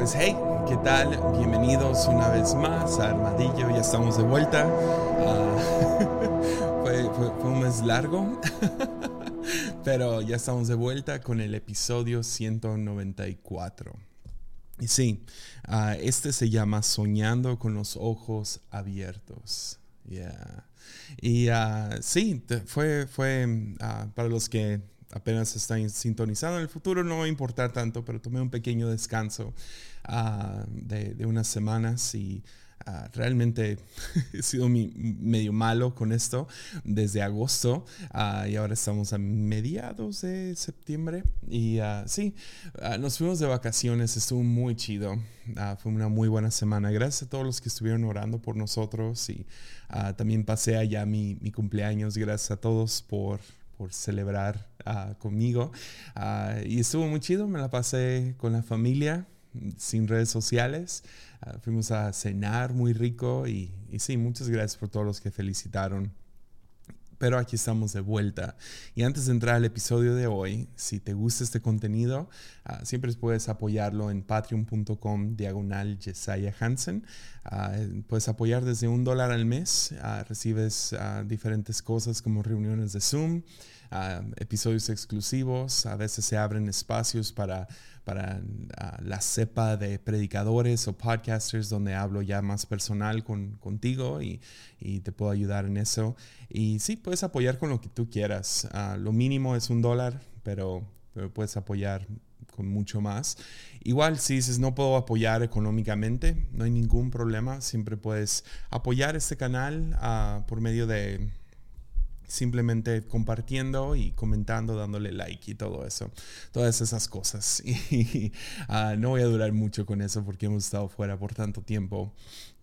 Pues hey, ¿qué tal? Bienvenidos una vez más a Armadillo, ya estamos de vuelta. Ah, fue, un mes largo, pero ya estamos de vuelta con el episodio 194. Y sí, ah, este se llama Soñando con los ojos abiertos. Y uh, sí, fue, fue para los que apenas están sintonizando en el futuro, no va a importar tanto, pero tomé un pequeño descanso ah, de, unas semanas y ah, realmente he sido medio malo con esto desde agosto ah, y ahora estamos a mediados de septiembre y sí, nos fuimos de vacaciones, estuvo muy chido, fue una muy buena semana. Gracias a todos los que estuvieron orando por nosotros y también pasé allá mi, mi cumpleaños, gracias a todos por por celebrar ah, conmigo. Ah, y estuvo muy chido, me la pasé con la familia, sin redes sociales. Ah, fuimos a cenar muy rico y, y sí, muchas gracias por todos los que felicitaron pero aquí estamos de vuelta. Y antes de entrar al episodio de hoy, si te gusta este contenido, uh, siempre puedes apoyarlo en patreon.com diagonal Jesiah Hansen. Uh, puedes apoyar desde un dólar al mes. Recibes diferentes cosas como reuniones de Zoom, episodios exclusivos. A veces se abren espacios para para la cepa de predicadores o podcasters donde hablo ya más personal con, contigo y, y, te puedo ayudar en eso. Y sí, puedes apoyar con lo que tú quieras. Ah, lo mínimo es un dólar, pero, puedes apoyar con mucho más. Igual si dices no puedo apoyar económicamente, no hay ningún problema. Siempre puedes apoyar este canal uh, por medio de simplemente compartiendo y comentando, dándole like y todo eso, todas esas cosas. Y ah, no voy a durar mucho con eso porque hemos estado fuera por tanto tiempo.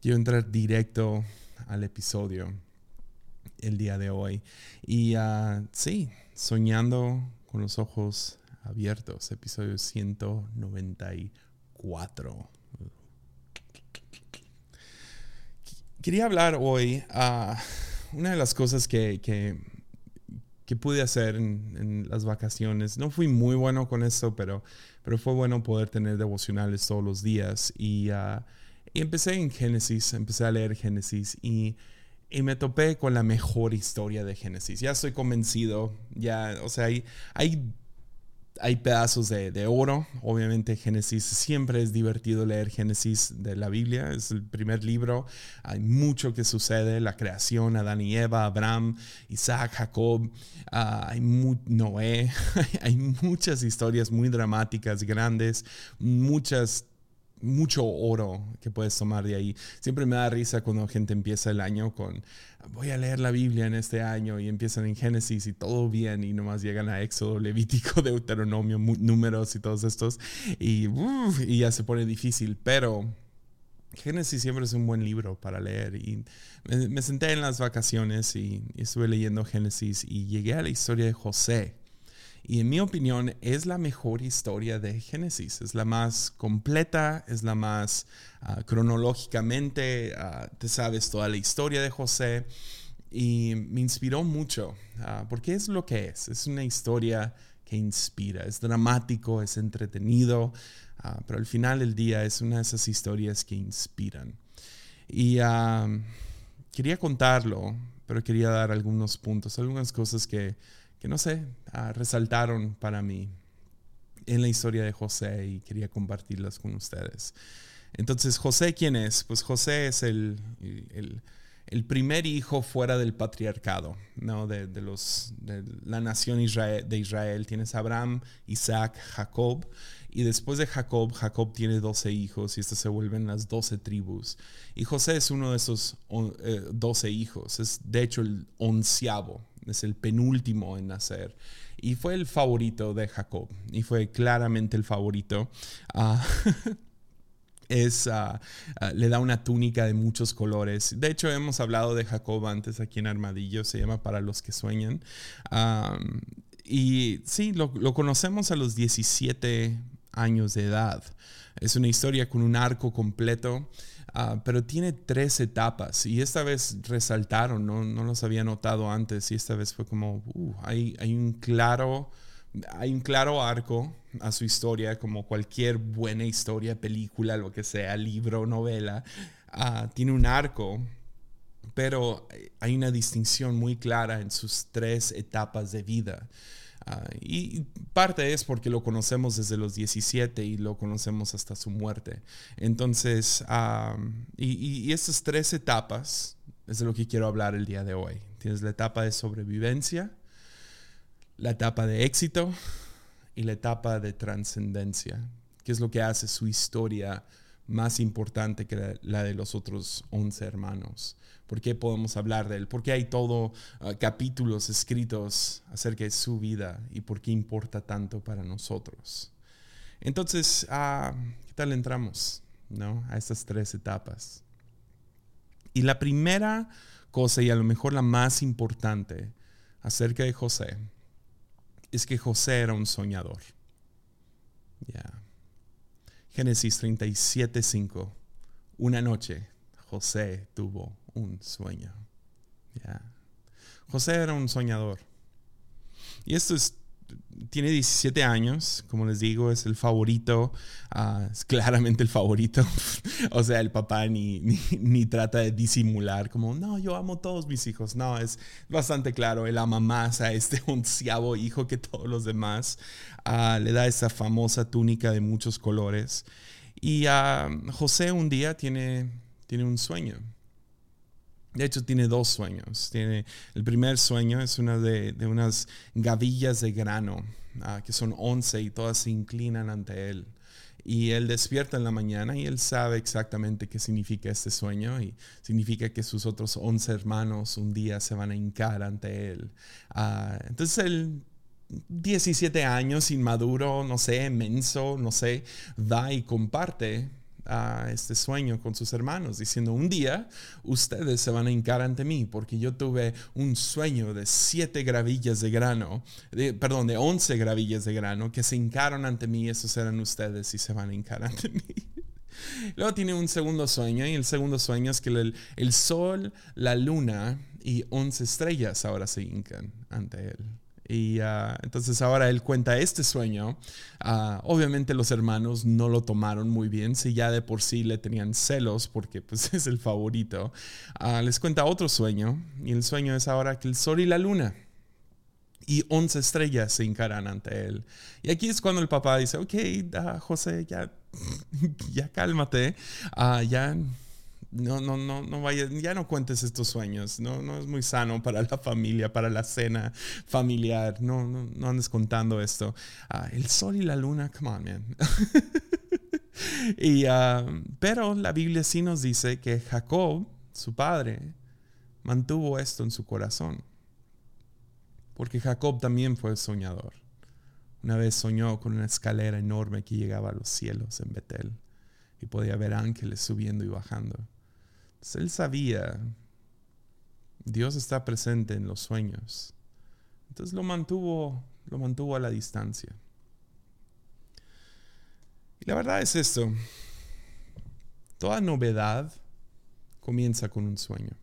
Quiero entrar directo al episodio el día de hoy. Y uh, sí, soñando con los ojos abiertos, episodio 194. Quería hablar hoy... a una de las cosas que, que, pude hacer en, las vacaciones, no fui muy bueno con esto, pero, pero fue bueno poder tener devocionales todos los días. Y, ah, y empecé en Génesis, empecé a leer Génesis y, y, me topé con la mejor historia de Génesis. Ya estoy convencido, ya, o sea, hay, hay hay pedazos de, oro. Obviamente Génesis siempre es divertido leer Génesis de la Biblia. Es el primer libro. Hay mucho que sucede. La creación, Adán y Eva, Abraham, Isaac, Jacob, ah, hay Noé. hay muchas historias muy dramáticas, grandes, muchas mucho oro que puedes tomar de ahí. Siempre me da risa cuando gente empieza el año con, voy a leer la Biblia en este año y empiezan en Génesis y todo bien y nomás llegan a Éxodo, Levítico, Deuteronomio, números y todos estos y, y ya se pone difícil, pero... Génesis siempre es un buen libro para leer y me, senté en las vacaciones y estuve leyendo Génesis y llegué a la historia de José. Y en mi opinión es la mejor historia de Génesis. Es la más completa, es la más ah, cronológicamente, uh, te sabes toda la historia de José. Y me inspiró mucho, uh, porque es lo que es. Es una historia que inspira. Es dramático, es entretenido, pero al final del día es una de esas historias que inspiran. Y quería contarlo, pero quería dar algunos puntos, algunas cosas que que no sé, ah, resaltaron para mí en la historia de José y quería compartirlas con ustedes. Entonces, José, ¿quién es? Pues José es el, el, primer hijo fuera del patriarcado, ¿no? De, los, de la nación Israel, de Israel. Tienes Abraham, Isaac, Jacob. Y después de Jacob, Jacob tiene 12 hijos y estas se vuelven las 12 tribus. Y José es uno de esos 12 eh, hijos. Es de hecho el onceavo es el penúltimo en nacer. Y fue el favorito de Jacob, y fue claramente el favorito. Ah, es, ah, ah, le da una túnica de muchos colores. De hecho, hemos hablado de Jacob antes aquí en Armadillo, se llama Para los que sueñan. y sí, lo, lo, conocemos a los 17 años de edad. Es una historia con un arco completo. Ah, pero tiene tres etapas y esta vez resaltaron, no, no los había notado antes y esta vez fue como, uh, hay, hay un claro hay un claro arco a su historia, como cualquier buena historia, película, lo que sea, libro, novela, ah, tiene un arco, pero hay una distinción muy clara en sus tres etapas de vida. Ah, y parte es porque lo conocemos desde los 17 y lo conocemos hasta su muerte. Entonces, y, y, estas tres etapas es de lo que quiero hablar el día de hoy. Tienes la etapa de sobrevivencia, la etapa de éxito y la etapa de trascendencia, que es lo que hace su historia más importante que la, de los otros 11 hermanos. ¿Por qué podemos hablar de él? Porque hay todo ah, capítulos escritos acerca de su vida y por qué importa tanto para nosotros. Entonces, uh, ¿qué tal entramos ¿no? a estas tres etapas? Y la primera cosa, y a lo mejor la más importante acerca de José, es que José era un soñador. Génesis 37, 5. Una noche José tuvo un sueño. José era un soñador. Y esto es tiene 17 años, como les digo, es el favorito, ah, es claramente el favorito. o sea, el papá ni, ni, trata de disimular como, no, yo amo todos mis hijos. No, es bastante claro, él ama más a este onceavo hijo que todos los demás. Ah, le da esa famosa túnica de muchos colores. Y uh, José un día tiene, tiene un sueño. De hecho, tiene dos sueños. Tiene, el primer sueño es una de, unas gavillas de grano, ah, que son once y todas se inclinan ante él. Y él despierta en la mañana y él sabe exactamente qué significa este sueño y significa que sus otros once hermanos un día se van a hincar ante él. Ah, entonces él 17 años, inmaduro, no sé, menso, no sé, va y comparte a este sueño con sus hermanos, diciendo, un día ustedes se van a hincar ante mí, porque yo tuve un sueño de siete gravillas de grano, de, perdón, de once gravillas de grano, que se hincaron ante mí, esos eran ustedes y se van a hincar ante mí. Luego tiene un segundo sueño y el segundo sueño es que el, el sol, la luna y once estrellas ahora se hincan ante él. Y ah, entonces ahora él cuenta este sueño. Ah, obviamente los hermanos no lo tomaron muy bien, si ya de por sí le tenían celos porque pues es el favorito. Ah, les cuenta otro sueño y el sueño es ahora que el sol y la luna y once estrellas se encaran ante él. Y aquí es cuando el papá dice, ok, José, ya, ya cálmate, ya no, no, no, no vayas, ya no cuentes estos sueños, no, no es muy sano para la familia, para la cena familiar, no, no, no andes contando esto. Ah, el sol y la luna, come on, man. y, ah, pero la Biblia sí nos dice que Jacob, su padre, mantuvo esto en su corazón. Porque Jacob también fue soñador. Una vez soñó con una escalera enorme que llegaba a los cielos en Betel y podía ver ángeles subiendo y bajando él sabía, Dios está presente en los sueños. Entonces lo mantuvo, lo mantuvo a la distancia. Y la verdad es esto, toda novedad comienza con un sueño.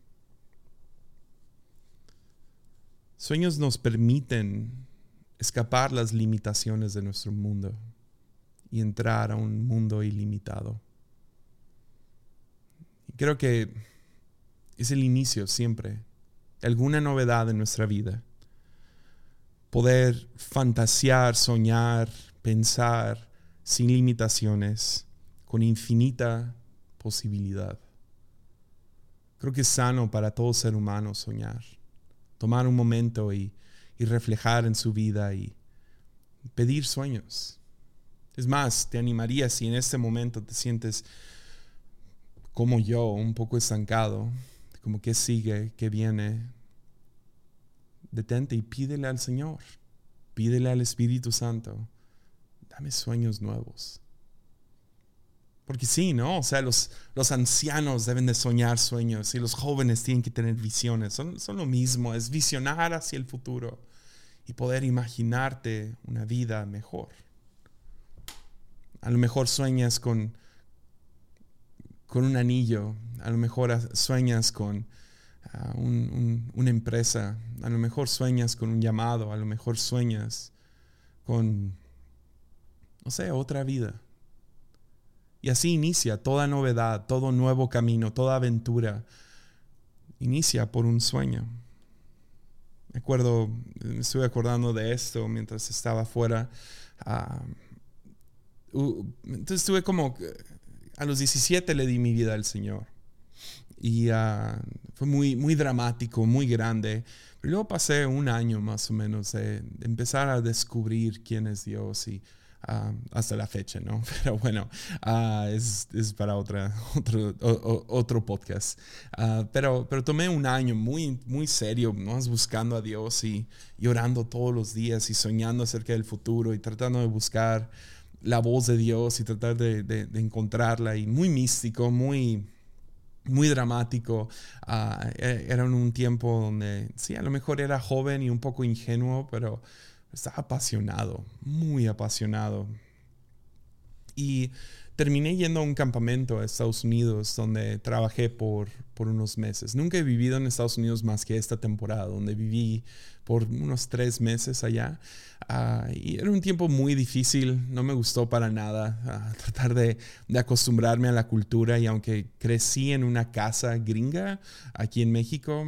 Sueños nos permiten escapar las limitaciones de nuestro mundo y entrar a un mundo ilimitado. Creo que es el inicio siempre de alguna novedad en nuestra vida. Poder fantasear, soñar, pensar sin limitaciones, con infinita posibilidad. Creo que es sano para todo ser humano soñar, tomar un momento y, y reflejar en su vida y pedir sueños. Es más, te animaría si en este momento te sientes como yo, un poco estancado, como que sigue, que viene, detente y pídele al Señor, pídele al Espíritu Santo, dame sueños nuevos. Porque sí, ¿no? O sea, los, los ancianos deben de soñar sueños y los jóvenes tienen que tener visiones. Son, son lo mismo, es visionar hacia el futuro y poder imaginarte una vida mejor. A lo mejor sueñas con con un anillo, a lo mejor sueñas con ah, una empresa, a lo mejor sueñas con un llamado, a lo mejor sueñas con, no sé, otra vida. Y así inicia toda novedad, todo nuevo camino, toda aventura. Inicia por un sueño. Me acuerdo, me estuve acordando de esto mientras estaba afuera. Ah, entonces estuve como, a los 17 le di mi vida al Señor. Y ah, fue muy, muy dramático, muy grande. Pero luego pasé un año más o menos de, empezar a descubrir quién es Dios y ah, hasta la fecha, ¿no? Pero bueno, ah, es, para otra, otro, otro podcast. pero, pero tomé un año muy, muy serio, más buscando a Dios y, y orando todos los días y soñando acerca del futuro y tratando de buscar la voz de Dios y tratar de, de, encontrarla y muy místico, muy muy dramático. E, era un tiempo donde, sí, a lo mejor era joven y un poco ingenuo, pero estaba apasionado, muy apasionado. Y terminé yendo a un campamento a Estados Unidos donde trabajé por, por unos meses. Nunca he vivido en Estados Unidos más que esta temporada, donde viví por unos tres meses allá. Ah, y era un tiempo muy difícil, no me gustó para nada ah, tratar de, de, acostumbrarme a la cultura. Y aunque crecí en una casa gringa aquí en México,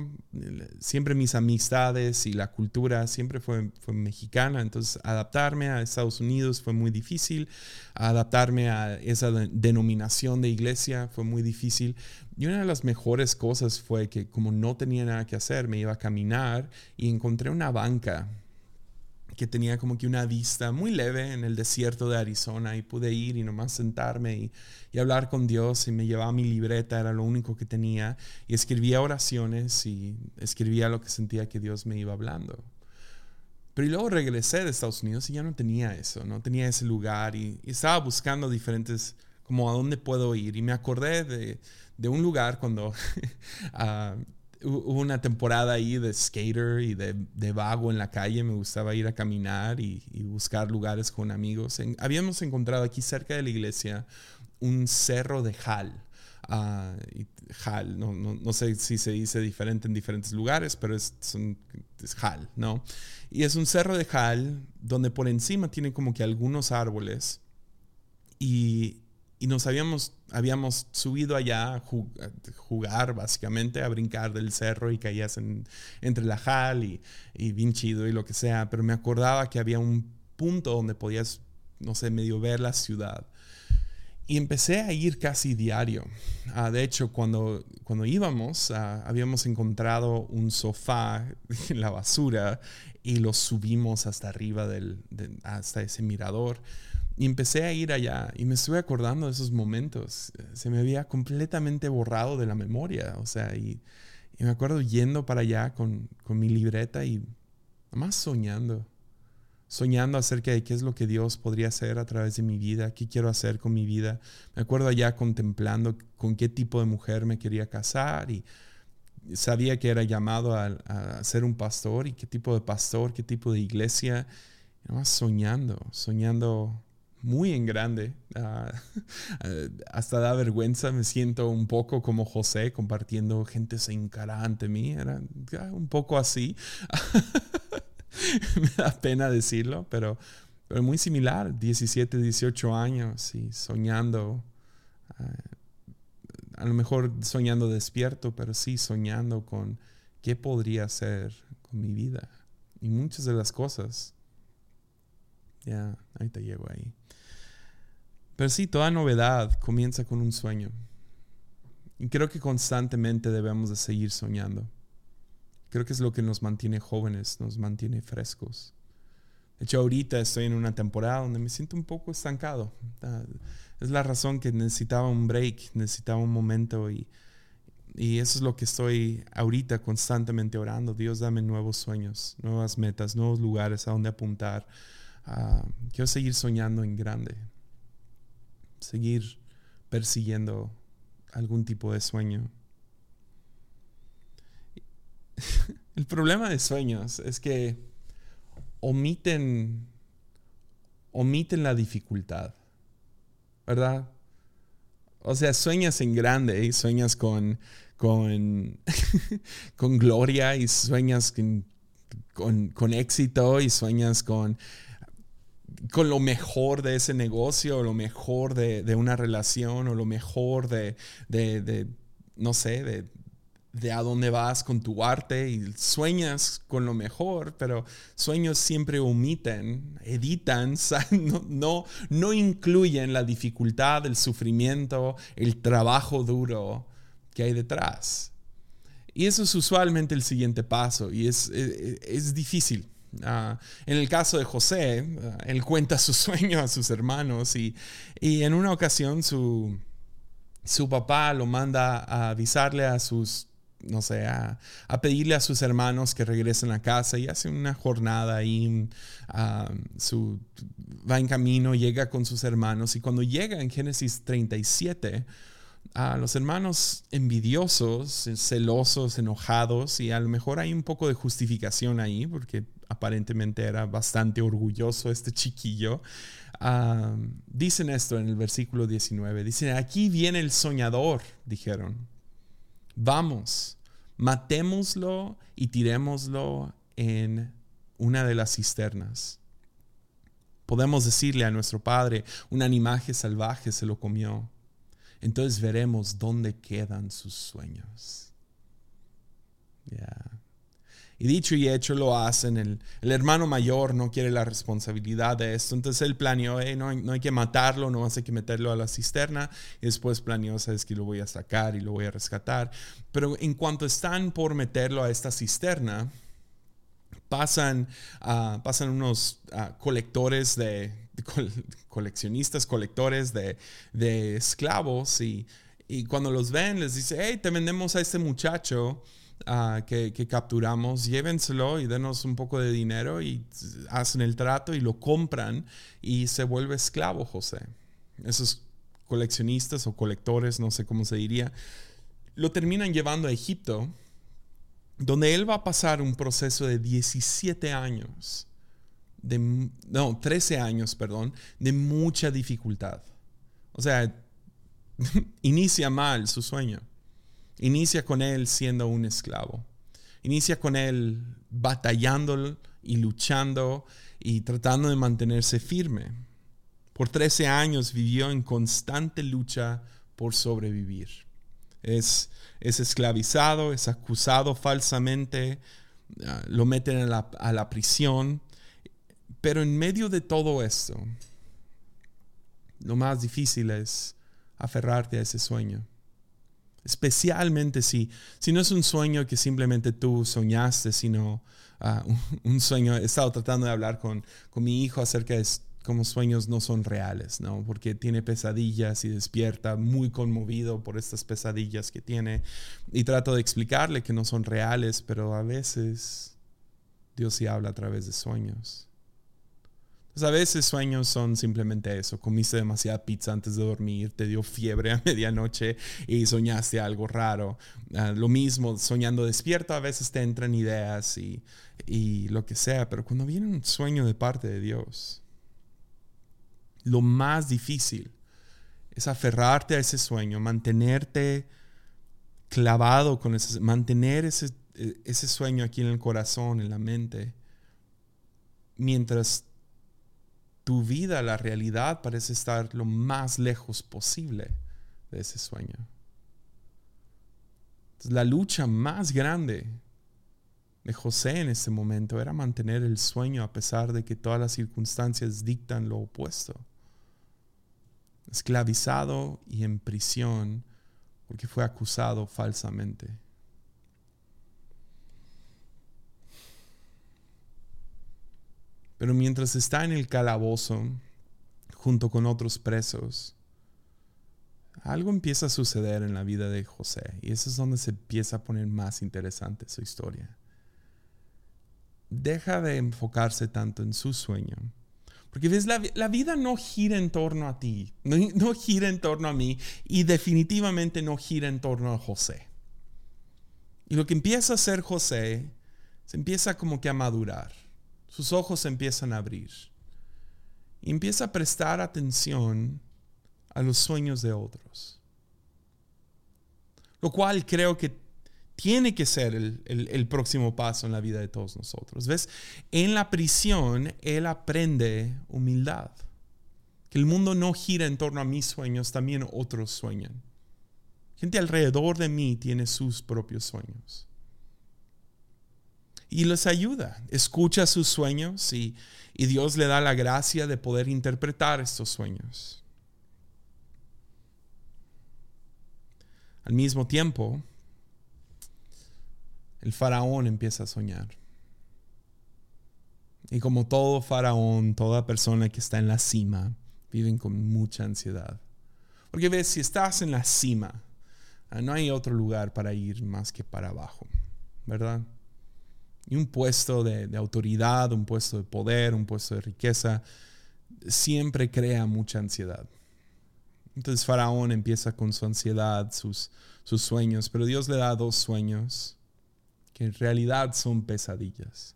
siempre mis amistades y la cultura siempre fue, fue mexicana, entonces adaptarme a Estados Unidos fue muy difícil, adaptarme a esa denominación de iglesia fue muy difícil, y una de las mejores cosas fue que como no tenía nada que hacer, me iba a caminar y encontré una banca que tenía como que una vista muy leve en el desierto de Arizona y pude ir y nomás sentarme y, y, hablar con Dios y me llevaba mi libreta, era lo único que tenía y escribía oraciones y escribía lo que sentía que Dios me iba hablando. Pero luego regresé de Estados Unidos y ya no tenía eso, no tenía ese lugar y, y estaba buscando diferentes, como a dónde puedo ir y me acordé de de un lugar cuando uh, hubo una temporada ahí de skater y de, de, vago en la calle. Me gustaba ir a caminar y, buscar lugares con amigos. habíamos encontrado aquí cerca de la iglesia un cerro de Jal. Uh, Jal, no, no, no, sé si se dice diferente en diferentes lugares, pero es, es Jal, ¿no? Y es un cerro de Jal donde por encima tiene como que algunos árboles y, y nos habíamos, habíamos subido allá a jugar, básicamente, a brincar del cerro y caías entre la jal y, y bien chido y lo que sea, pero me acordaba que había un punto donde podías, no sé, medio ver la ciudad. Y empecé a ir casi diario. Ah, de hecho, cuando, cuando íbamos, ah, habíamos encontrado un sofá en la basura y lo subimos hasta arriba del, hasta ese mirador. Y empecé a ir allá y me estuve acordando de esos momentos. Se me había completamente borrado de la memoria. O sea, y, me acuerdo yendo para allá con, con mi libreta y más soñando. Soñando acerca de qué es lo que Dios podría hacer a través de mi vida, qué quiero hacer con mi vida. Me acuerdo allá contemplando con qué tipo de mujer me quería casar y sabía que era llamado a, a ser un pastor y qué tipo de pastor, qué tipo de iglesia. más soñando, soñando muy en grande. Ah, hasta da vergüenza, me siento un poco como José compartiendo gente se encara ante mí. Era un poco así. me da pena decirlo, pero, muy similar. 17, 18 años y soñando. Ah, a lo mejor soñando despierto, pero sí soñando con qué podría hacer con mi vida. Y muchas de las cosas. Ya, ahí te llego ahí. Pero sí, toda novedad comienza con un sueño. Y creo que constantemente debemos de seguir soñando. Creo que es lo que nos mantiene jóvenes, nos mantiene frescos. De hecho, ahorita estoy en una temporada donde me siento un poco estancado. Ah, es la razón que necesitaba un break, necesitaba un momento y, y eso es lo que estoy ahorita constantemente orando. Dios, dame nuevos sueños, nuevas metas, nuevos lugares a donde apuntar. Ah, quiero seguir soñando en grande seguir persiguiendo algún tipo de sueño. El problema de sueños es que omiten, omiten la dificultad, ¿verdad? O sea, sueñas en grande y sueñas con, con, con gloria y sueñas con, con, con éxito y sueñas con con lo mejor de ese negocio, o lo mejor de, una relación, o lo mejor de, de no sé, de, de a dónde vas con tu arte y sueñas con lo mejor, pero sueños siempre omiten, editan, no, no, incluyen la dificultad, el sufrimiento, el trabajo duro que hay detrás. Y eso es usualmente el siguiente paso y es, es, difícil. Ah, en el caso de José, ah, él cuenta su sueño a sus hermanos y, y en una ocasión su, su papá lo manda a avisarle a sus no sé, a, pedirle a sus hermanos que regresen a casa y hace una jornada ahí, su, va en camino, llega con sus hermanos y cuando llega en Génesis 37, a los hermanos envidiosos, celosos, enojados y a lo mejor hay un poco de justificación ahí porque aparentemente era bastante orgulloso este chiquillo. dicen esto en el versículo 19, dicen, aquí viene el soñador, dijeron vamos, matémoslo y tirémoslo en una de las cisternas. Podemos decirle a nuestro Padre, un animaje salvaje se lo comió. Entonces veremos dónde quedan sus sueños. Y dicho y hecho lo hacen. El, hermano mayor no quiere la responsabilidad de esto. Entonces él planeó, no, hay, que matarlo, no hay que meterlo a la cisterna. Y después planeó, sabes que lo voy a sacar y lo voy a rescatar. Pero en cuanto están por meterlo a esta cisterna, pasan, ah, pasan unos ah, colectores de, coleccionistas, colectores de, esclavos. Y, y cuando los ven, les dice, hey, te vendemos a este muchacho que, capturamos, llévenselo y denos un poco de dinero y hacen el trato y lo compran y se vuelve esclavo José. Esos coleccionistas o colectores, no sé cómo se diría, lo terminan llevando a Egipto, donde él va a pasar un proceso de 17 años, de, no, 13 años, perdón, de mucha dificultad. O sea, inicia mal su sueño. Inicia con él siendo un esclavo. Inicia con él batallando y luchando y tratando de mantenerse firme. Por 13 años vivió en constante lucha por sobrevivir. Es, es esclavizado, es acusado falsamente, ah, lo meten a la, a la prisión. Pero en medio de todo esto, lo más difícil es aferrarte a ese sueño especialmente si, si no es un sueño que simplemente tú soñaste, sino ah, un, sueño. He estado tratando de hablar con, con mi hijo acerca de cómo sueños no son reales, ¿no? Porque tiene pesadillas y despierta muy conmovido por estas pesadillas que tiene. Y trato de explicarle que no son reales, pero a veces Dios sí habla a través de sueños. Pues a veces sueños son simplemente eso. Comiste demasiada pizza antes de dormir, te dio fiebre a medianoche y soñaste algo raro. Ah, lo mismo, soñando despierto, a veces te entran ideas y, y lo que sea, pero cuando viene un sueño de parte de Dios, lo más difícil es aferrarte a ese sueño, mantenerte clavado con ese, mantener ese, ese sueño aquí en el corazón, en la mente, mientras tu vida, la realidad, parece estar lo más lejos posible de ese sueño. la lucha más grande de José en ese momento era mantener el sueño a pesar de que todas las circunstancias dictan lo opuesto. Esclavizado y en prisión porque fue acusado falsamente. Pero mientras está en el calabozo, junto con otros presos, algo empieza a suceder en la vida de José. Y eso es donde se empieza a poner más interesante su historia. Deja de enfocarse tanto en su sueño. Porque ves, la, vida no gira en torno a ti, no, no gira en torno a mí y definitivamente no gira en torno a José. Y lo que empieza a hacer José, se empieza como que a madurar sus ojos empiezan a abrir. Y empieza a prestar atención a los sueños de otros. Lo cual creo que tiene que ser el, el, próximo paso en la vida de todos nosotros. ¿Ves? En la prisión, él aprende humildad. Que el mundo no gira en torno a mis sueños, también otros sueñan. Gente alrededor de mí tiene sus propios sueños. Y les ayuda, escucha sus sueños y, y Dios le da la gracia de poder interpretar estos sueños. Al mismo tiempo, el faraón empieza a soñar. Y como todo faraón, toda persona que está en la cima, viven con mucha ansiedad. Porque ves, si estás en la cima, ah, no hay otro lugar para ir más que para abajo, ¿verdad? Y un puesto de, autoridad, un puesto de poder, un puesto de riqueza, siempre crea mucha ansiedad. Entonces Faraón empieza con su ansiedad, sus, sus sueños, pero Dios le da dos sueños que en realidad son pesadillas.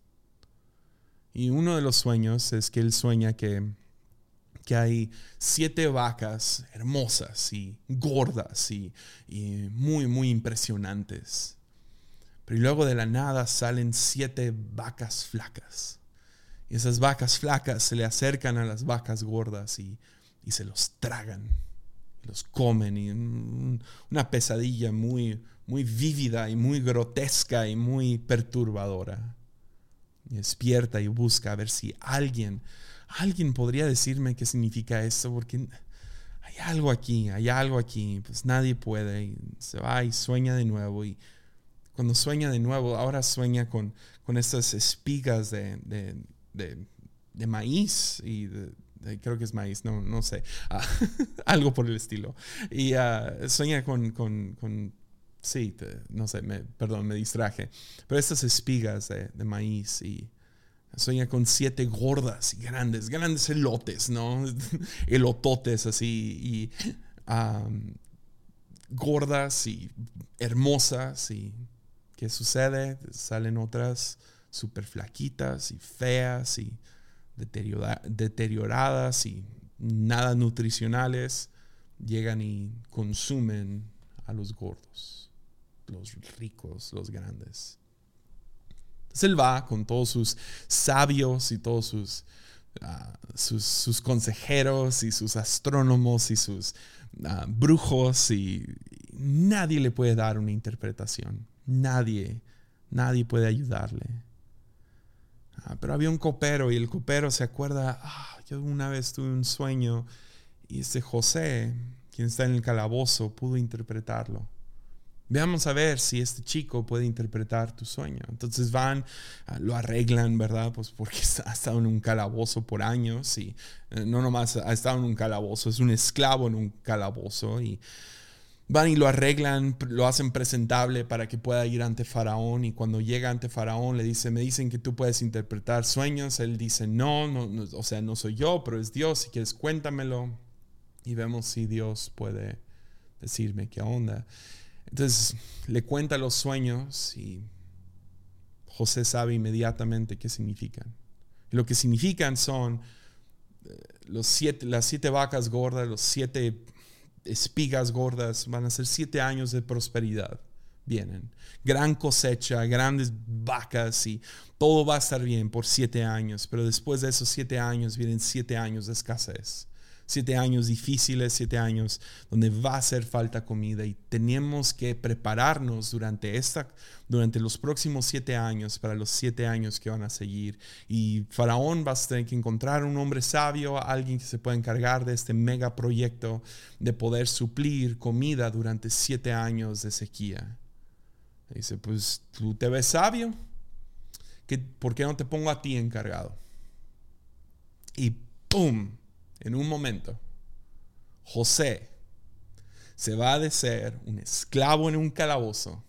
Y uno de los sueños es que él sueña que, que hay siete vacas hermosas y gordas y, y muy, muy impresionantes. Pero luego de la nada salen siete vacas flacas. Y esas vacas flacas se le acercan a las vacas gordas y, y se los tragan los comen y una pesadilla muy, muy vívida y muy grotesca y muy perturbadora. Despierta y busca a ver si alguien, alguien podría decirme qué significa esto, porque hay algo aquí, hay algo aquí, pues nadie puede. Y se va y sueña de nuevo. Y cuando sueña de nuevo, ahora sueña con, con estas espigas de, de, de maíz y creo que es maíz, no, no sé, ah, algo por el estilo. Y uh, sueña con, con, con sí, no sé, me, perdón, me distraje, pero estas espigas de, de, maíz y sueña con siete gordas y grandes, grandes elotes, ¿no? Elototes así y gordas y hermosas y ¿qué sucede? Salen otras súper flaquitas y feas y deterioradas y nada nutricionales, llegan y consumen a los gordos, los ricos, los grandes. Entonces él va con todos sus sabios y todos sus, ah, sus, consejeros y sus astrónomos y sus ah, brujos y nadie le puede dar una interpretación. Nadie, nadie puede ayudarle. Ah, pero había un copero y el copero se acuerda, ah, yo una vez tuve un sueño y este José, quien está en el calabozo, pudo interpretarlo. Veamos a ver si este chico puede interpretar tu sueño. Entonces van, ah, lo arreglan, ¿verdad? Pues porque ha estado en un calabozo por años y eh, no nomás ha estado en un calabozo, es un esclavo en un calabozo y van y lo arreglan, lo hacen presentable para que pueda ir ante Faraón y cuando llega ante Faraón le dice, me dicen que tú puedes interpretar sueños, él dice, no, no, o sea, no soy yo, pero es Dios, si quieres cuéntamelo y vemos si Dios puede decirme qué onda. Entonces le cuenta los sueños y José sabe inmediatamente qué significan. Y lo que significan son eh, los siete, las siete vacas gordas, los siete espigas gordas, van a ser siete años de prosperidad. Vienen. Gran cosecha, grandes vacas y todo va a estar bien por siete años, pero después de esos siete años vienen siete años de escasez siete años difíciles, siete años donde va a hacer falta comida y tenemos que prepararnos durante, esta, durante los próximos siete años para los siete años que van a seguir. Y Faraón va a tener que encontrar un hombre sabio, alguien que se pueda encargar de este mega proyecto de poder suplir comida durante siete años de sequía. dice, pues tú te ves sabio, ¿por qué no te pongo a ti encargado? Y ¡pum! En un momento, José se va de ser un esclavo en un calabozo,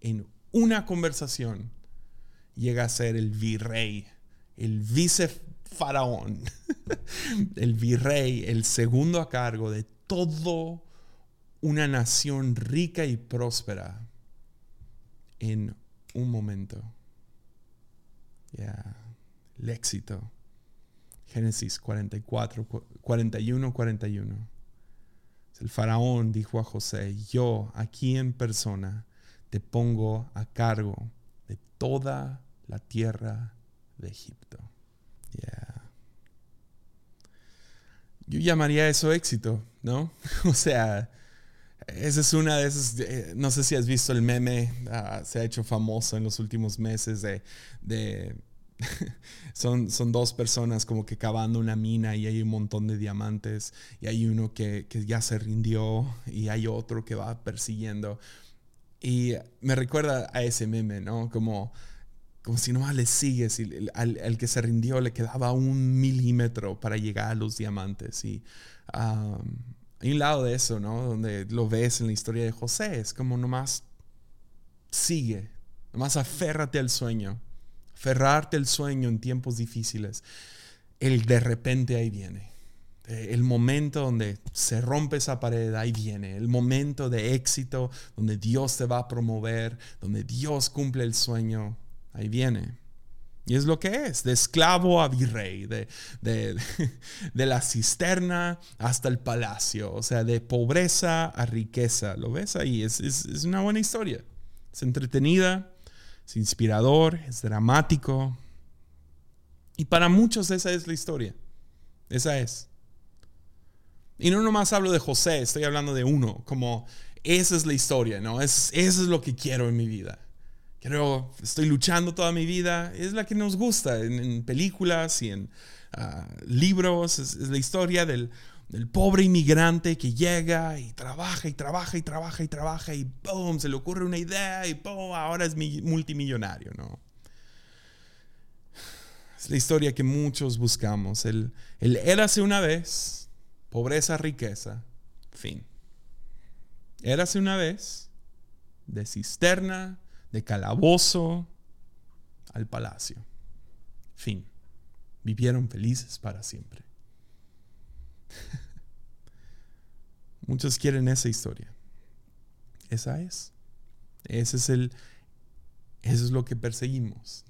en una conversación, llega a ser el virrey, el vicefaraón, el virrey, el segundo a cargo de todo una nación rica y próspera en un momento. Ya, el éxito Génesis 44, 41, 41. El faraón dijo a José, yo aquí en persona te pongo a cargo de toda la tierra de Egipto. Yo llamaría eso éxito, ¿no? o sea, esa es una de esas, eh, no sé si has visto el meme, ah, se ha hecho famoso en los últimos meses de, son, son dos personas como que cavando una mina y hay un montón de diamantes y hay uno que, que ya se rindió y hay otro que va persiguiendo. Y me recuerda a ese meme, ¿no? Como, como si nomás le sigues y al, que se rindió le quedaba un milímetro para llegar a los diamantes. Y hay un lado de eso, ¿no? Donde lo ves en la historia de José, es como nomás sigue, nomás aférrate al sueño, aferrarte al sueño en tiempos difíciles. El de repente ahí viene el momento donde se rompe esa pared, ahí viene. El momento de éxito, donde Dios te va a promover, donde Dios cumple el sueño, ahí viene. Y es lo que es, de esclavo a virrey, de, de, la cisterna hasta el palacio, o sea, de pobreza a riqueza. ¿Lo ves ahí? Es, es una buena historia. Es entretenida, es inspirador, es dramático. Y para muchos esa es la historia. Esa es. Y no nomás hablo de José, estoy hablando de uno, como esa es la historia, ¿no? Es, eso es lo que quiero en mi vida. Quiero, estoy luchando toda mi vida, es la que nos gusta en, películas y en ah, libros, es, la historia del, del pobre inmigrante que llega y trabaja y trabaja y trabaja y trabaja y ¡boom! Se le ocurre una idea y ¡boom! Ahora es multimillonario, ¿no? Es la historia que muchos buscamos. El, el érase una vez pobreza, riqueza, fin. Érase una vez de cisterna, de calabozo al palacio. Fin. Vivieron felices para siempre. Muchos quieren esa historia. Esa es. Ese es el. Eso es lo que perseguimos.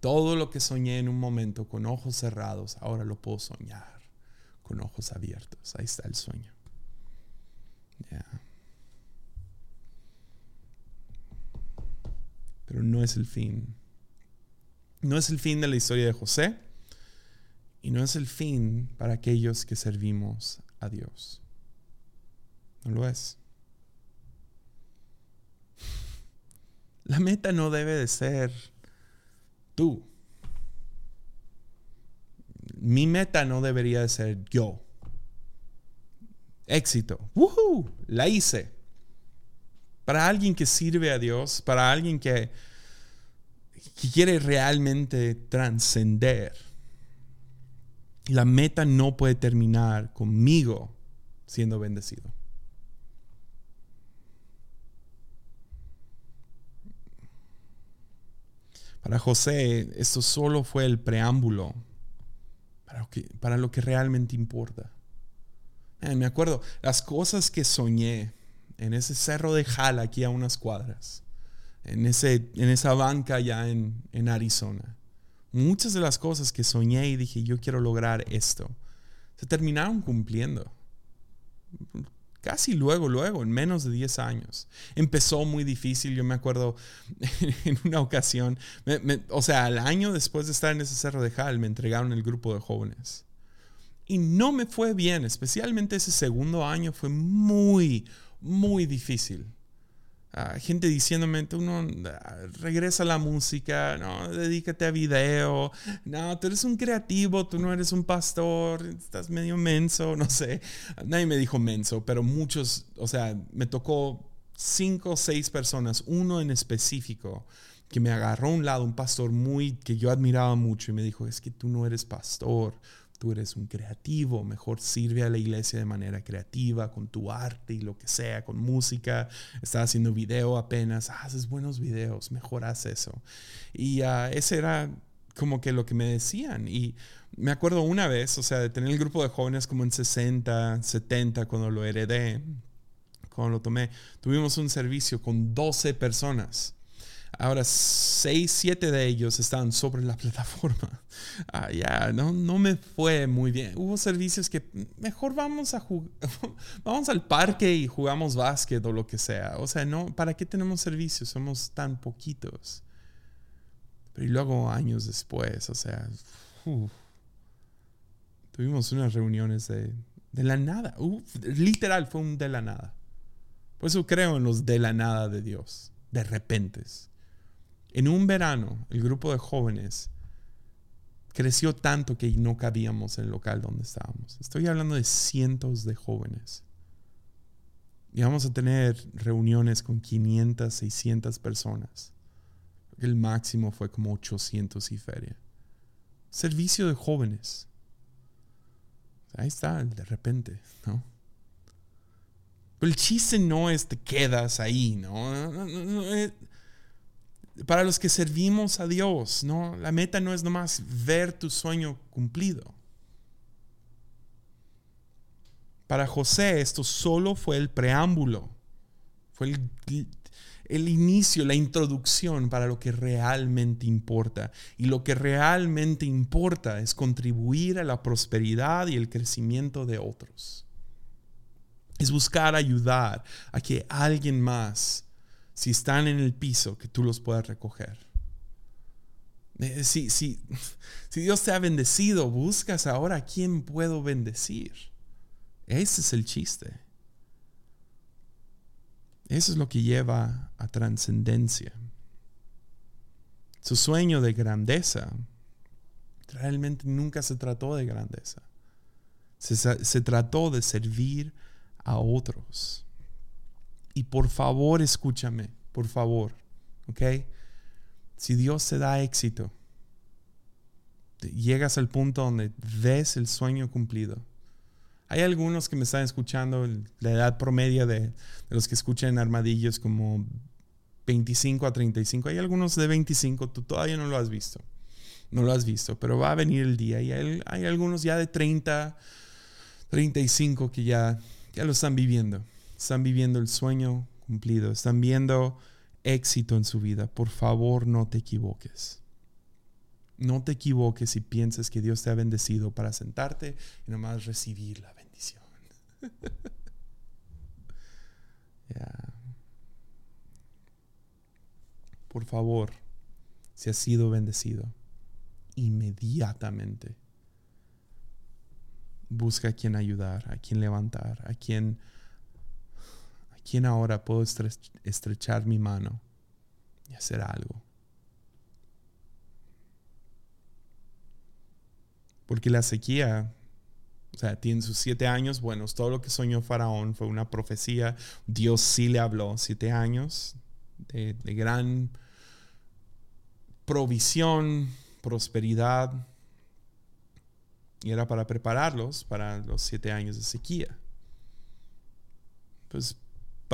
Todo lo que soñé en un momento con ojos cerrados, ahora lo puedo soñar con ojos abiertos. Ahí está el sueño. Pero no es el fin. No es el fin de la historia de José y no es el fin para aquellos que servimos a Dios. No lo es. La meta no debe de ser tú mi meta no debería de ser yo. Éxito. ¡Woohoo! La hice. Para alguien que sirve a Dios, para alguien que, que quiere realmente trascender, la meta no puede terminar conmigo siendo bendecido. Para José, esto solo fue el preámbulo para lo que, realmente importa. me acuerdo las cosas que soñé en ese cerro de Jala, aquí a unas cuadras, en, ese, en esa banca allá en, en Arizona. Muchas de las cosas que soñé y dije, yo quiero lograr esto, se terminaron cumpliendo casi luego, luego, en menos de 10 años. Empezó muy difícil, yo me acuerdo en una ocasión, o sea, al año después de estar en ese cerro de Jal, me entregaron el grupo de jóvenes. Y no me fue bien, especialmente ese segundo año fue muy, muy difícil gente diciéndome, tú no, regresa a la música, no, dedícate a video, no, tú eres un creativo, tú no eres un pastor, estás medio menso, no sé. Nadie me dijo menso, pero muchos, o sea, me tocó cinco o seis personas, uno en específico, que me agarró a un lado, un pastor muy, que yo admiraba mucho y me dijo, es que tú no eres pastor, tú eres un creativo, mejor sirve a la iglesia de manera creativa, con tu arte y lo que sea, con música, estás haciendo video apenas, haces buenos videos, mejor haz eso. Y uh, ese era como que lo que me decían. Y me acuerdo una vez, o sea, de tener el grupo de jóvenes como en 60, 70, cuando lo heredé, cuando lo tomé, tuvimos un servicio con 12 personas. Ahora, seis, siete de ellos estaban sobre la plataforma. Ah, ya, no, no me fue muy bien. Hubo servicios que mejor vamos a jugar, vamos al parque y jugamos básquet o lo que sea. O sea, no, ¿para qué tenemos servicios? Somos tan poquitos. Pero y luego años después, o sea, tuvimos unas reuniones de, de la nada. literal, fue un de la nada. Por eso creo en los de la nada de Dios, de repentes. En un verano, el grupo de jóvenes creció tanto que no cabíamos en el local donde estábamos. Estoy hablando de cientos de jóvenes. Y vamos a tener reuniones con 500, 600 personas. El máximo fue como 800 y feria. Servicio de jóvenes. Ahí está, de repente, ¿no? Pero el chiste no es te quedas ahí, ¿no? Para los que servimos a Dios, ¿no? La meta no es nomás ver tu sueño cumplido. Para José esto solo fue el preámbulo, fue el, el inicio, la introducción para lo que realmente importa. Y lo que realmente importa es contribuir a la prosperidad y el crecimiento de otros. Es buscar ayudar a que alguien más, si están en el piso, que tú los puedas recoger. Eh, si, si, si Dios te ha bendecido, buscas ahora a quién puedo bendecir. Ese es el chiste. Eso es lo que lleva a trascendencia. Su sueño de grandeza realmente nunca se trató de grandeza. Se, se, trató de servir a otros. Y por favor, escúchame, por favor, ¿ok? Si Dios te da éxito, llegas al punto donde ves el sueño cumplido hay algunos que me están escuchando, la edad promedio de, los que escuchan armadillos como 25 a 35. Hay algunos de 25, tú todavía no lo has visto. No lo has visto, pero va a venir el día. Y hay, hay algunos ya de 30, 35 que ya, ya lo están viviendo. Están viviendo el sueño cumplido. Están viendo éxito en su vida. Por favor, no te equivoques. No te equivoques y pienses que Dios te ha bendecido para sentarte y nomás recibir la bendición. Por favor, si has sido bendecido, inmediatamente busca a quien ayudar, a quien levantar, a quien, a quien ahora puedo estrechar mi mano y hacer algo. Porque la sequía, o sea, tiene sus siete años bueno, Todo lo que soñó Faraón fue una profecía. Dios sí le habló. Siete años de, gran provisión, prosperidad. Y era para prepararlos para los siete años de sequía. Pues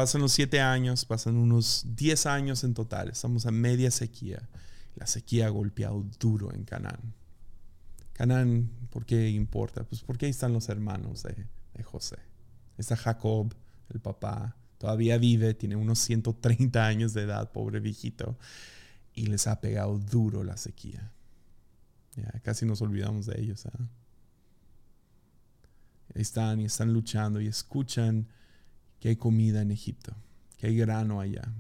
pasan los siete años, pasan unos diez años en total. Estamos a media sequía. La sequía ha golpeado duro en Canaán. Canaán, ¿por qué importa? Pues porque ahí están los hermanos de, José. Está Jacob, el papá, todavía vive, tiene unos 130 años de edad, pobre viejito, y les ha pegado duro la sequía. Ya, casi nos olvidamos de ellos. ¿ah? Están y están luchando y escuchan que hay comida en Egipto, que hay grano allá.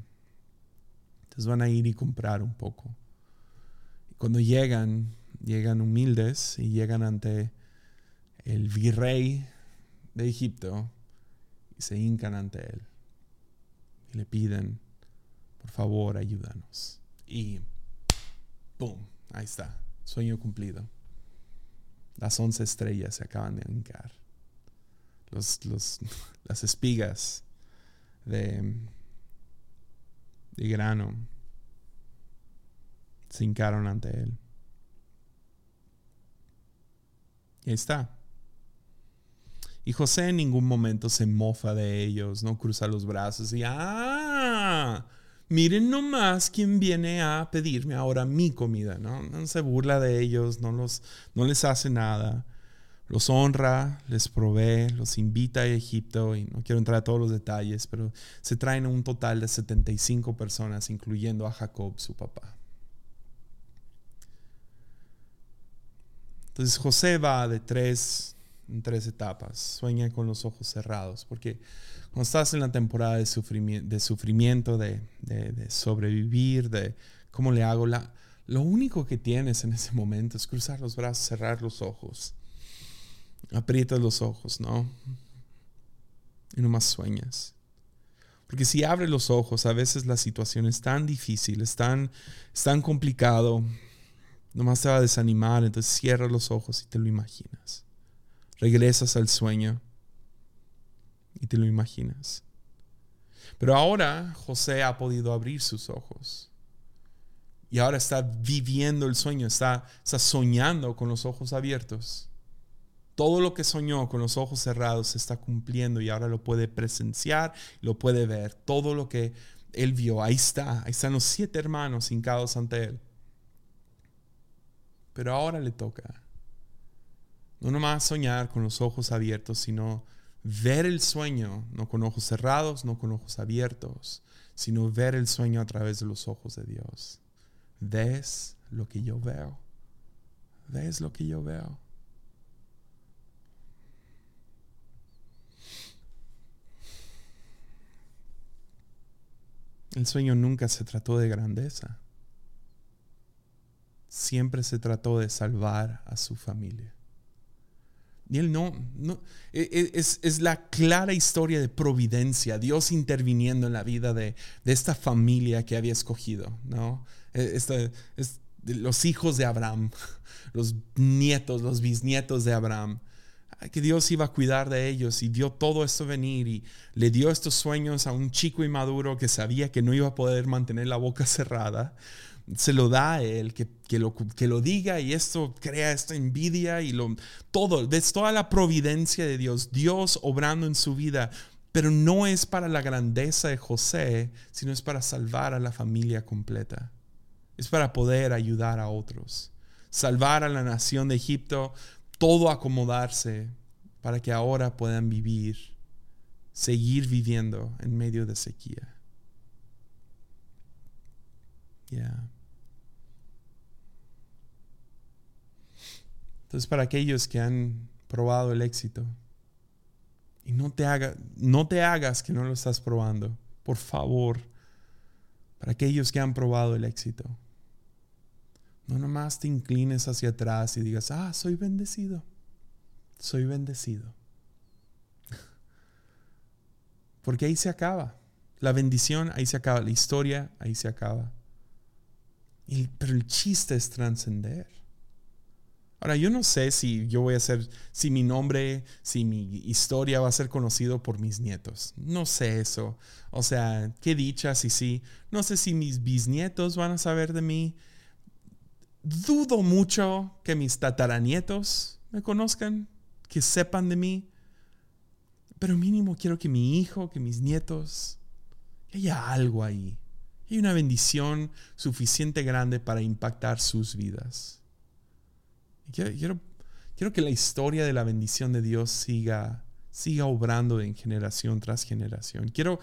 Entonces van a ir y comprar un poco. Y cuando llegan, llegan humildes y llegan ante el virrey de Egipto y se hincan ante él y le piden, por favor, ayúdanos. Y ¡pum! Ahí está, sueño cumplido. Las once estrellas se acaban de hincar. Los, las espigas de, de grano se hincaron ante él. Y ahí está. Y José en ningún momento se mofa de ellos, no cruza los brazos y, ah, miren nomás quién viene a pedirme ahora mi comida, ¿no? No se burla de ellos, no, los, no les hace nada. Los honra, les provee, los invita a Egipto, y no quiero entrar a todos los detalles, pero se traen un total de 75 personas, incluyendo a Jacob, su papá. Entonces José va de tres en tres etapas. Sueña con los ojos cerrados, porque cuando estás en la temporada de sufrimiento, de, sobrevivir, de cómo le hago, la, lo único que tienes en ese momento es cruzar los brazos, cerrar los ojos aprietas los ojos, ¿no? Y nomás sueñas. Porque si abres los ojos, a veces la situación es tan difícil, es tan, tan complicado, nomás te va a desanimar, entonces cierras los ojos y te lo imaginas. Regresas al sueño y te lo imaginas. Pero ahora José ha podido abrir sus ojos. Y ahora está viviendo el sueño, está, está soñando con los ojos abiertos. Todo lo que soñó con los ojos cerrados se está cumpliendo y ahora lo puede presenciar, lo puede ver. Todo lo que él vio, ahí está. Ahí están los siete hermanos hincados ante él. Pero ahora le toca no nomás soñar con los ojos abiertos, sino ver el sueño, no con ojos cerrados, no con ojos abiertos, sino ver el sueño a través de los ojos de Dios. ¿Ves lo que yo veo? ¿Ves lo que yo veo? El sueño nunca se trató de grandeza. Siempre se trató de salvar a su familia. Y él no, no e, e, es, es, la clara historia de providencia, Dios interviniendo en la vida de, de esta familia que había escogido, ¿no? E, los hijos de Abraham, los nietos, los bisnietos de Abraham que Dios iba a cuidar de ellos y dio todo esto venir y le dio estos sueños a un chico inmaduro que sabía que no iba a poder mantener la boca cerrada. Se lo da a él, que, que, lo, que lo diga y esto crea esta envidia y lo, todo, es toda la providencia de Dios, Dios obrando en su vida, pero no es para la grandeza de José, sino es para salvar a la familia completa. Es para poder ayudar a otros. Salvar a la nación de Egipto, todo acomodarse para que ahora puedan vivir, seguir viviendo en medio de sequía. Entonces, para aquellos que han probado el éxito, y no te, haga, no te hagas que no lo estás probando, por favor, para aquellos que han probado el éxito, no nomás te inclines hacia atrás y digas, ah, soy bendecido. Soy bendecido. Porque ahí se acaba. La bendición, ahí se acaba. La historia, ahí se acaba. pero el chiste es trascender. Ahora, yo no sé si yo voy a ser, si mi nombre, si mi historia va a ser conocido por mis nietos. No sé eso. O sea, qué dicha, si sí. No sé si mis bisnietos van a saber de mí. Dudo mucho que mis tataranietos me conozcan, que sepan de mí, pero mínimo quiero que mi hijo, que mis nietos, que haya algo ahí. Hay una bendición suficiente grande para impactar sus vidas. quiero, quiero, que la historia de la bendición de Dios siga, siga obrando en generación tras generación. Quiero,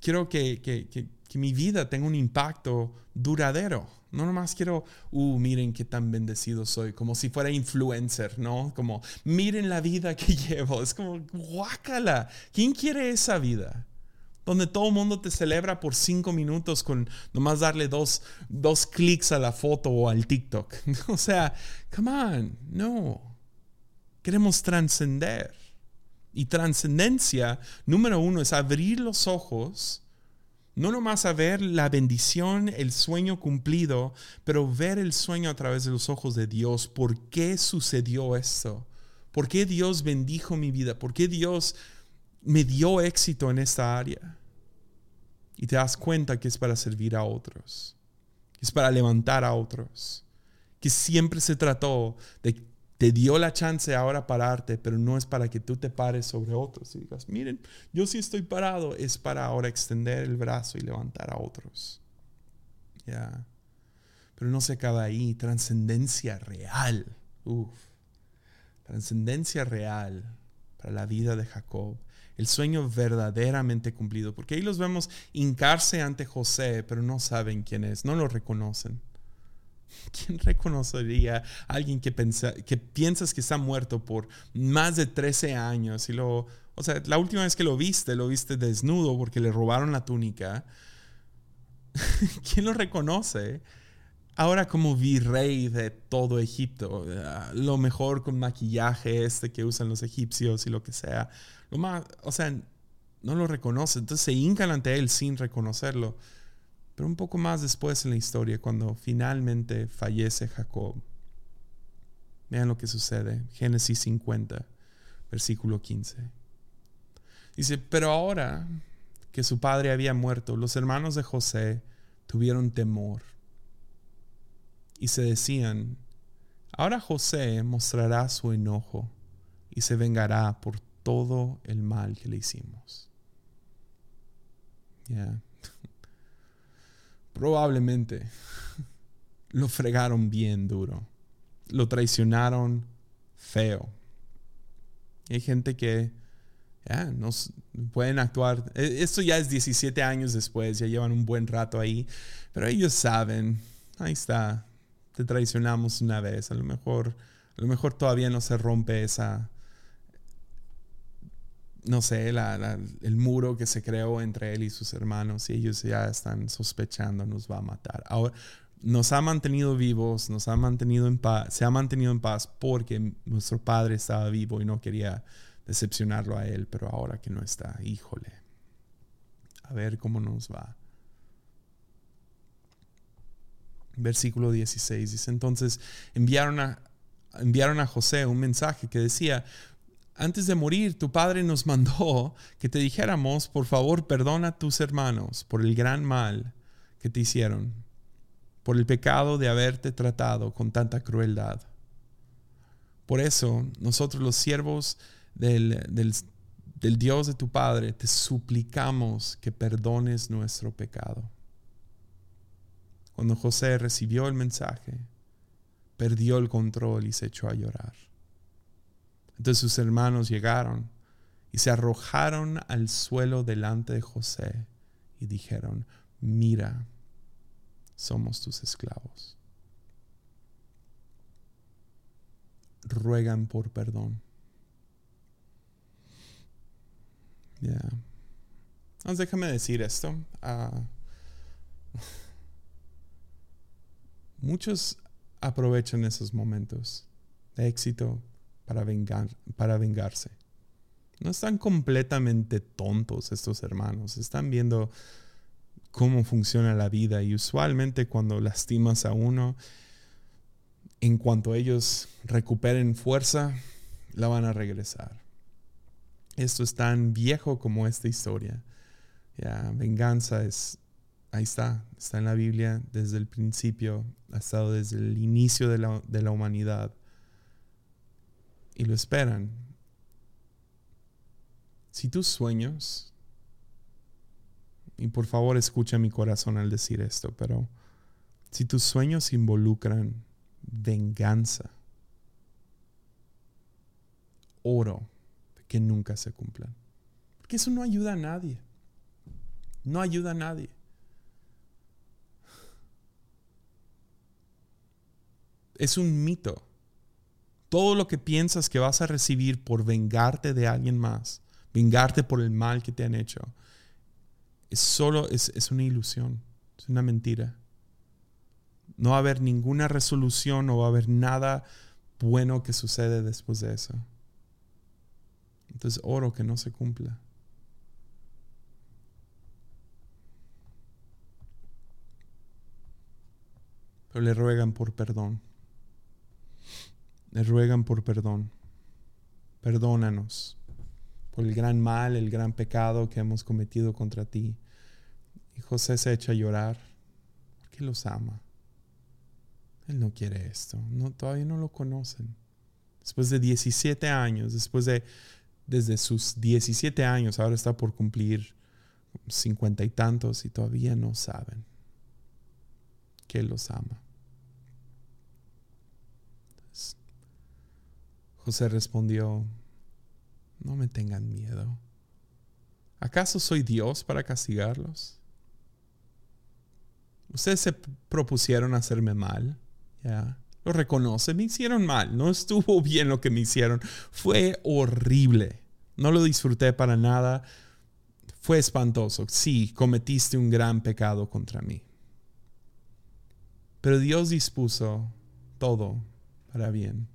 quiero que, que, que, que mi vida tenga un impacto duradero. No nomás quiero, uh, miren qué tan bendecido soy, como si fuera influencer, ¿no? Como, miren la vida que llevo. Es como, guácala. ¿Quién quiere esa vida? Donde todo el mundo te celebra por cinco minutos con nomás darle dos, dos clics a la foto o al TikTok. o sea, come on, no. Queremos trascender. Y trascendencia, número uno, es abrir los ojos no nomás a ver la bendición, el sueño cumplido, pero ver el sueño a través de los ojos de Dios. ¿Por qué sucedió esto? ¿Por qué Dios bendijo mi vida? ¿Por qué Dios me dio éxito en esta área? Y te das cuenta que es para servir a otros, que es para levantar a otros, que siempre se trató de te dio la chance ahora pararte, pero no es para que tú te pares sobre otros y digas, miren, yo sí estoy parado, es para ahora extender el brazo y levantar a otros. Ya. Pero no se acaba ahí, trascendencia real. Uf. trascendencia real para la vida de Jacob, el sueño verdaderamente cumplido, porque ahí los vemos hincarse ante José, pero no saben quién es, no lo reconocen. ¿Quién reconocería a alguien que, que piensas que está muerto por más de 13 años? Y lo, o sea, la última vez que lo viste, lo viste desnudo porque le robaron la túnica. ¿Quién lo reconoce? Ahora como virrey de todo Egipto, ah, lo mejor con maquillaje este que usan los egipcios y lo que sea. Lo más, o sea, no lo reconoce. Entonces se hincan ante él sin reconocerlo. Pero un poco más después en la historia, cuando finalmente fallece Jacob, vean lo que sucede. Génesis 50, versículo 15. Dice, pero ahora que su padre había muerto, los hermanos de José tuvieron temor y se decían, ahora José mostrará su enojo y se vengará por todo el mal que le hicimos. Ya. Probablemente lo fregaron bien duro. Lo traicionaron feo. Hay gente que ya nos pueden actuar. E, esto ya es 17 años después, ya llevan un buen rato ahí, pero ellos saben, ahí está, te traicionamos una vez, a lo mejor, a lo mejor todavía no se rompe esa, no sé, el muro que se creó entre él y sus hermanos y ellos ya están sospechando, nos va a matar. Ahora, nos ha mantenido vivos, nos ha mantenido en paz, se ha mantenido en paz porque nuestro padre estaba vivo y no quería decepcionarlo a él, pero ahora que no está, híjole, a ver cómo nos va. Versículo 16 dice, entonces enviaron a, enviaron a José un mensaje que decía, antes de morir, tu padre nos mandó que te dijéramos, por favor, perdona a tus hermanos por el gran mal que te hicieron, por el pecado de haberte tratado con tanta crueldad. Por eso, nosotros los siervos del, del Dios de tu Padre, te suplicamos que perdones nuestro pecado. Cuando José recibió el mensaje, perdió el control y se echó a llorar. Entonces sus hermanos llegaron y se arrojaron al suelo delante de José y dijeron, mira, somos tus esclavos. Ruegan por perdón. Ya. déjame decir esto. Ah, muchos aprovechan esos momentos de éxito para, vengar, para vengarse. No están completamente tontos estos hermanos, están viendo cómo funciona la vida y usualmente cuando lastimas a uno, en cuanto ellos recuperen fuerza, la van a regresar. Esto es tan viejo como esta historia. Ya, venganza es, ahí está, está en la Biblia desde el principio, ha estado desde el inicio de la, de la humanidad y lo esperan. Si tus sueños, y por favor escucha mi corazón al decir esto, pero si tus sueños involucran venganza, oro que nunca se cumplan. Porque eso no ayuda a nadie. No ayuda a nadie. Es un mito todo lo que piensas que vas a recibir por vengarte de alguien más, vengarte por el mal que te han hecho, es solo, es, es una ilusión, es una mentira. No va a haber ninguna resolución, no va a haber nada bueno que sucede después de eso. Entonces oro que no se cumpla. Pero le ruegan por perdón le ruegan por perdón. Perdónanos por el gran mal, el gran pecado que hemos cometido contra ti. Y José se echa a llorar porque los ama. Él no quiere esto. No, todavía no lo conocen. Después de 17 años, después de, desde sus 17 años, ahora está por cumplir cincuenta y tantos y todavía no saben que los ama. José respondió, no me tengan miedo. ¿Acaso soy Dios para castigarlos? Ustedes se propusieron hacerme mal, ya. Lo reconoce, me hicieron mal, no estuvo bien lo que me hicieron, fue horrible, no lo disfruté para nada, fue espantoso, sí, cometiste un gran pecado contra mí. Pero Dios dispuso todo para bien.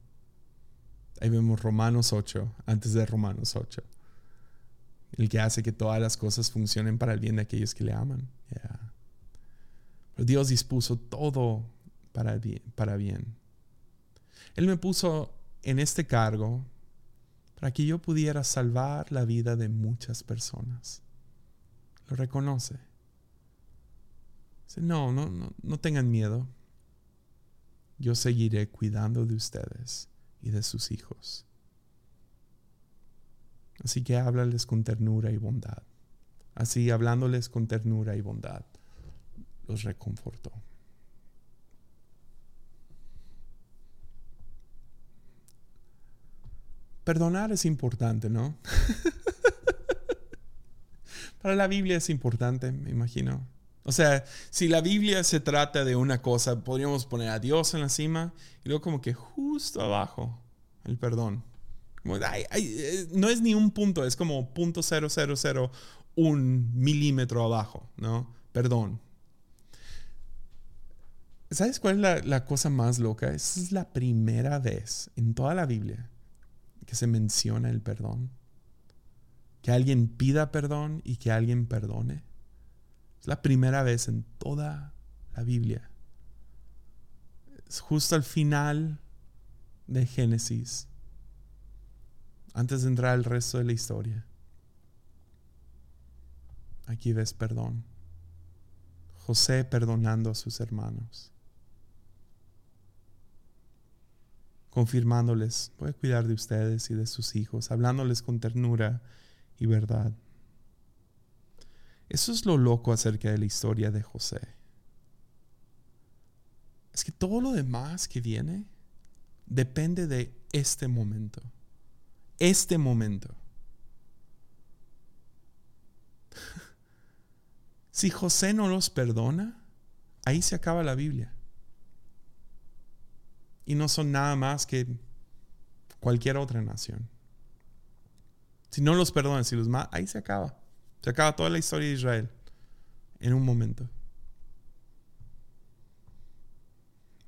Ahí vemos Romanos 8, antes de Romanos 8. El que hace que todas las cosas funcionen para el bien de aquellos que le aman. Pero Dios dispuso todo para bien, para bien. Él me puso en este cargo para que yo pudiera salvar la vida de muchas personas. Lo reconoce. Dice, no, no, no, no tengan miedo. Yo seguiré cuidando de ustedes y de sus hijos. Así que háblales con ternura y bondad. Así, hablándoles con ternura y bondad, los reconfortó. Perdonar es importante, ¿no? Para la Biblia es importante, me imagino. O sea, si la Biblia se trata de una cosa, podríamos poner a Dios en la cima y luego como que justo abajo el perdón. Eh, no es ni un punto, es como punto cero cero cero un milímetro abajo, ¿no? Perdón. ¿Sabes cuál es la, la cosa más loca? Esa es la primera vez en toda la Biblia que se menciona el perdón. Que alguien pida perdón y que alguien perdone. Es la primera vez en toda la Biblia. Es justo al final de Génesis, antes de entrar al resto de la historia. Aquí ves perdón. José perdonando a sus hermanos. Confirmándoles, voy a cuidar de ustedes y de sus hijos, hablándoles con ternura y verdad. Eso es lo loco acerca de la historia de José. Es que todo lo demás que viene depende de este momento. Este momento. si José no los perdona, ahí se acaba la Biblia. Y no son nada más que cualquier otra nación. Si no los perdona, si los mata, ahí se acaba. Se acaba toda la historia de Israel en un momento.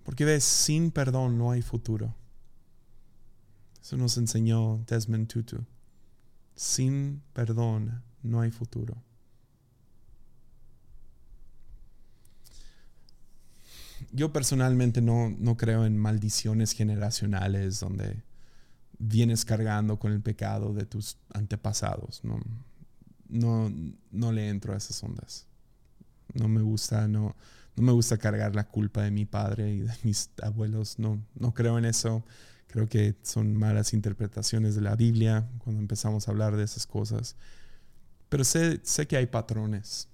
Porque ves, sin perdón no hay futuro. Eso nos enseñó Desmond Tutu. Sin perdón no hay futuro. Yo personalmente no, no creo en maldiciones generacionales donde vienes cargando con el pecado de tus antepasados. No, no, no le entro a esas ondas. No me gusta, no, no me gusta cargar la culpa de mi padre y de mis abuelos. No, no creo en eso. Creo que son malas interpretaciones de la Biblia cuando empezamos a hablar de esas cosas. Pero sé, sé que hay patrones.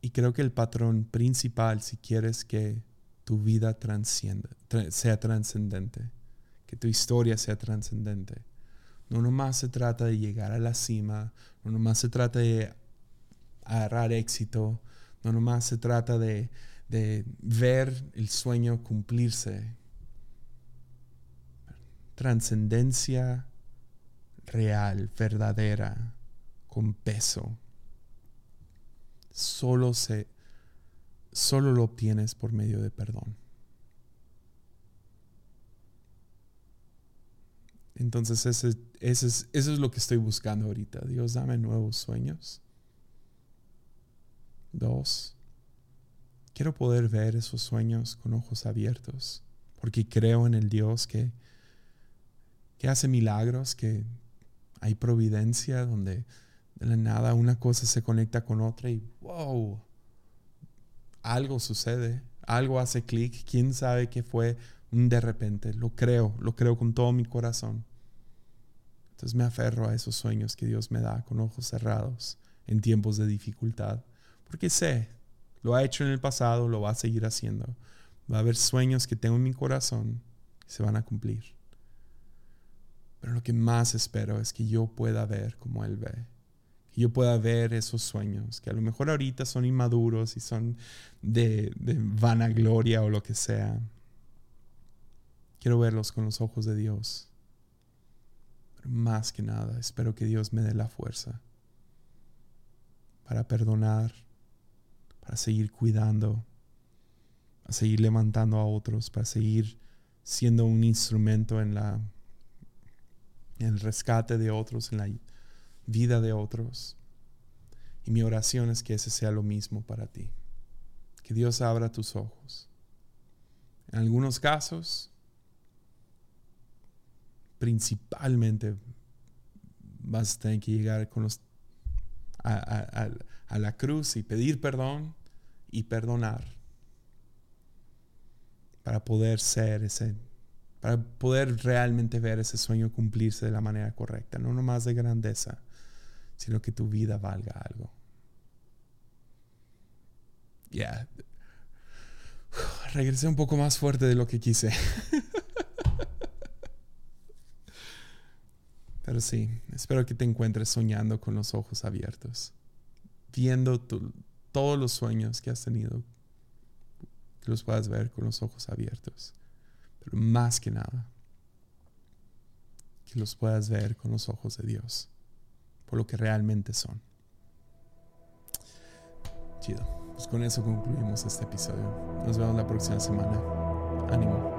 Y creo que el patrón principal, si quieres que tu vida sea trascendente, que tu historia sea trascendente, no nomás se trata de llegar a la cima, no nomás se trata de agarrar éxito, no nomás se trata de, de ver el sueño cumplirse. Trascendencia real, verdadera, con peso. Solo se solo lo obtienes por medio de perdón. Entonces ese, ese es, eso es lo que estoy buscando ahorita. Dios, dame nuevos sueños. Dos, quiero poder ver esos sueños con ojos abiertos, porque creo en el Dios que, que hace milagros, que hay providencia donde de la nada una cosa se conecta con otra y wow, algo sucede, algo hace clic, quién sabe qué fue, de repente. Lo creo, lo creo con todo mi corazón. Entonces me aferro a esos sueños que Dios me da con ojos cerrados en tiempos de dificultad. Porque sé, lo ha hecho en el pasado, lo va a seguir haciendo. Va a haber sueños que tengo en mi corazón que se van a cumplir. Pero lo que más espero es que yo pueda ver como Él ve. Que yo pueda ver esos sueños, que a lo mejor ahorita son inmaduros y son de, de vanagloria o lo que sea. Quiero verlos con los ojos de Dios. Pero más que nada, espero que Dios me dé la fuerza para perdonar, para seguir cuidando, para seguir levantando a otros, para seguir siendo un instrumento en la en el rescate de otros, en la vida de otros. Y mi oración es que ese sea lo mismo para ti. Que Dios abra tus ojos. En algunos casos, principalmente vas a tener que llegar con los, a, a la cruz y pedir perdón y perdonar para poder ser ese para poder realmente ver ese sueño cumplirse de la manera correcta, no nomás de grandeza, sino que tu vida valga algo. Ya. Regresé un poco más fuerte de lo que quise. Pero sí, espero que te encuentres soñando con los ojos abiertos, viendo todos los sueños que has tenido, que los puedas ver con los ojos abiertos. Pero más que nada, que los puedas ver con los ojos de Dios, por lo que realmente son. Chido. Pues con eso concluimos este episodio. Nos vemos la próxima semana. Ánimo.